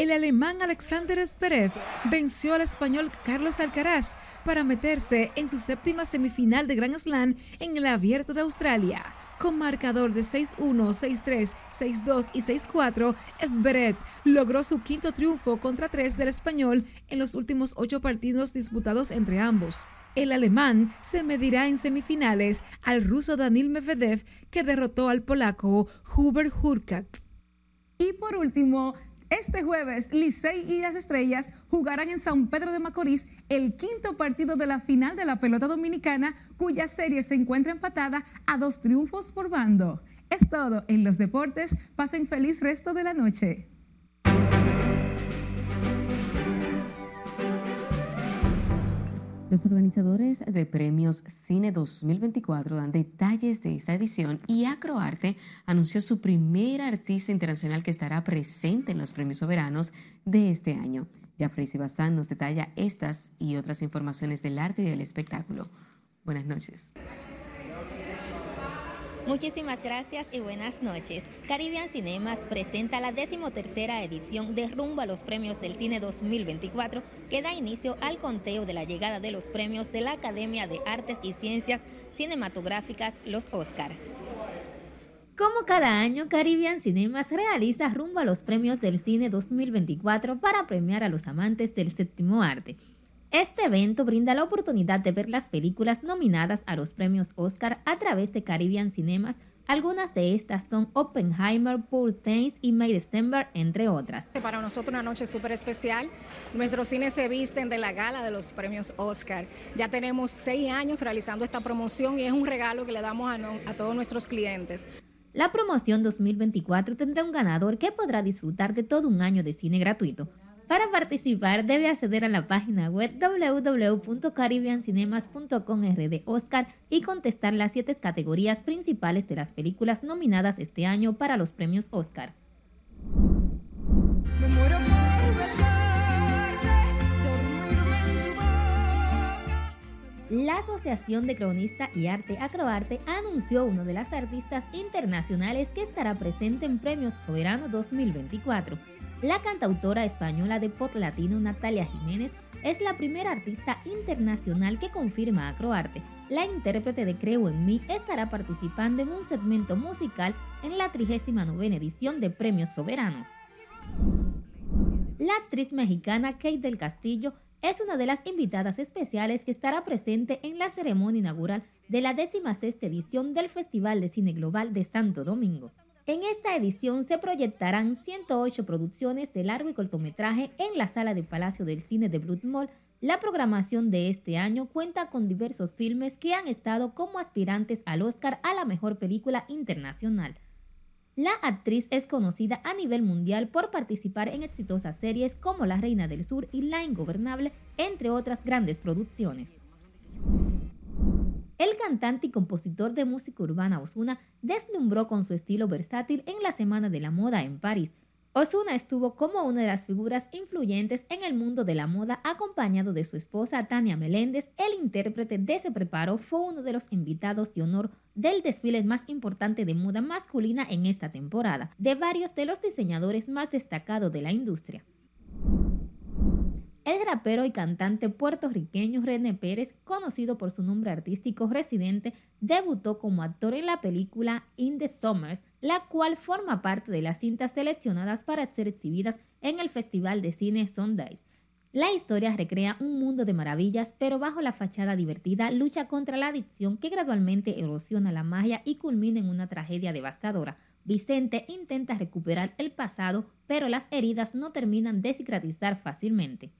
El alemán Alexander Zverev venció al español Carlos Alcaraz para meterse en su séptima semifinal de Grand Slam en el Abierto de Australia. Con marcador de 6-1, 6-3, 6-2 y 6-4, Zverev logró su quinto triunfo contra tres del español en los últimos ocho partidos disputados entre ambos. El alemán se medirá en semifinales al ruso Danil Medvedev, que derrotó al polaco Hubert Hurkacz. Y por último, este jueves, Licey y las Estrellas jugarán en San Pedro de Macorís el quinto partido de la final de la pelota dominicana, cuya serie se encuentra empatada a dos triunfos por bando. Es todo en los deportes. Pasen feliz resto de la noche. Los organizadores de premios Cine 2024 dan detalles de esta edición y Acroarte anunció su primera artista internacional que estará presente en los premios soberanos de este año. Jeffrey Bazán nos detalla estas y otras informaciones del arte y del espectáculo. Buenas noches. Muchísimas gracias y buenas noches. Caribbean Cinemas presenta la decimotercera edición de Rumbo a los Premios del Cine 2024, que da inicio al conteo de la llegada de los premios de la Academia de Artes y Ciencias Cinematográficas, los Oscar. Como cada año, Caribbean Cinemas realiza Rumbo a los Premios del Cine 2024 para premiar a los amantes del séptimo arte. Este evento brinda la oportunidad de ver las películas nominadas a los premios Oscar a través de Caribbean Cinemas Algunas de estas son Oppenheimer, Poor Things y May December, entre otras. Para nosotros una noche súper especial. Nuestros cines se visten de la gala de los premios Oscar. Ya tenemos seis años realizando esta promoción y es un regalo que le damos a, a todos nuestros clientes. La promoción 2024 tendrá un ganador que podrá disfrutar de todo un año de cine gratuito. Para participar debe acceder a la página web www.caribbeancinemas.com de Oscar y contestar las siete categorías principales de las películas nominadas este año para los premios Oscar. La Asociación de Cronista y Arte Acroarte anunció uno de las artistas internacionales que estará presente en Premios Soberano 2024. La cantautora española de pop latino Natalia Jiménez es la primera artista internacional que confirma a Croarte. La intérprete de Creo en mí estará participando en un segmento musical en la 39 edición de Premios Soberanos. La actriz mexicana Kate del Castillo es una de las invitadas especiales que estará presente en la ceremonia inaugural de la 16 edición del Festival de Cine Global de Santo Domingo. En esta edición se proyectarán 108 producciones de largo y cortometraje en la sala de Palacio del Cine de Blood. La programación de este año cuenta con diversos filmes que han estado como aspirantes al Oscar a la mejor película internacional. La actriz es conocida a nivel mundial por participar en exitosas series como La Reina del Sur y La Ingobernable, entre otras grandes producciones. El cantante y compositor de música urbana Osuna deslumbró con su estilo versátil en la Semana de la Moda en París. Osuna estuvo como una de las figuras influyentes en el mundo de la moda acompañado de su esposa Tania Meléndez. El intérprete de Se Preparo fue uno de los invitados de honor del desfile más importante de moda masculina en esta temporada, de varios de los diseñadores más destacados de la industria. El rapero y cantante puertorriqueño René Pérez, conocido por su nombre artístico Residente, debutó como actor en la película In the Summers, la cual forma parte de las cintas seleccionadas para ser exhibidas en el Festival de Cine Sundance. La historia recrea un mundo de maravillas, pero bajo la fachada divertida lucha contra la adicción que gradualmente erosiona la magia y culmina en una tragedia devastadora. Vicente intenta recuperar el pasado, pero las heridas no terminan de cicatrizar fácilmente.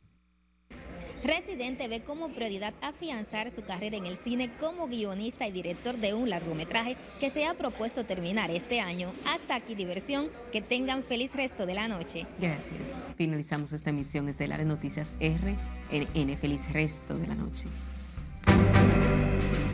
Residente ve como prioridad afianzar su carrera en el cine como guionista y director de un largometraje que se ha propuesto terminar este año. Hasta aquí diversión, que tengan feliz resto de la noche. Gracias. Finalizamos esta emisión estelar de Noticias RNN. Feliz resto de la noche.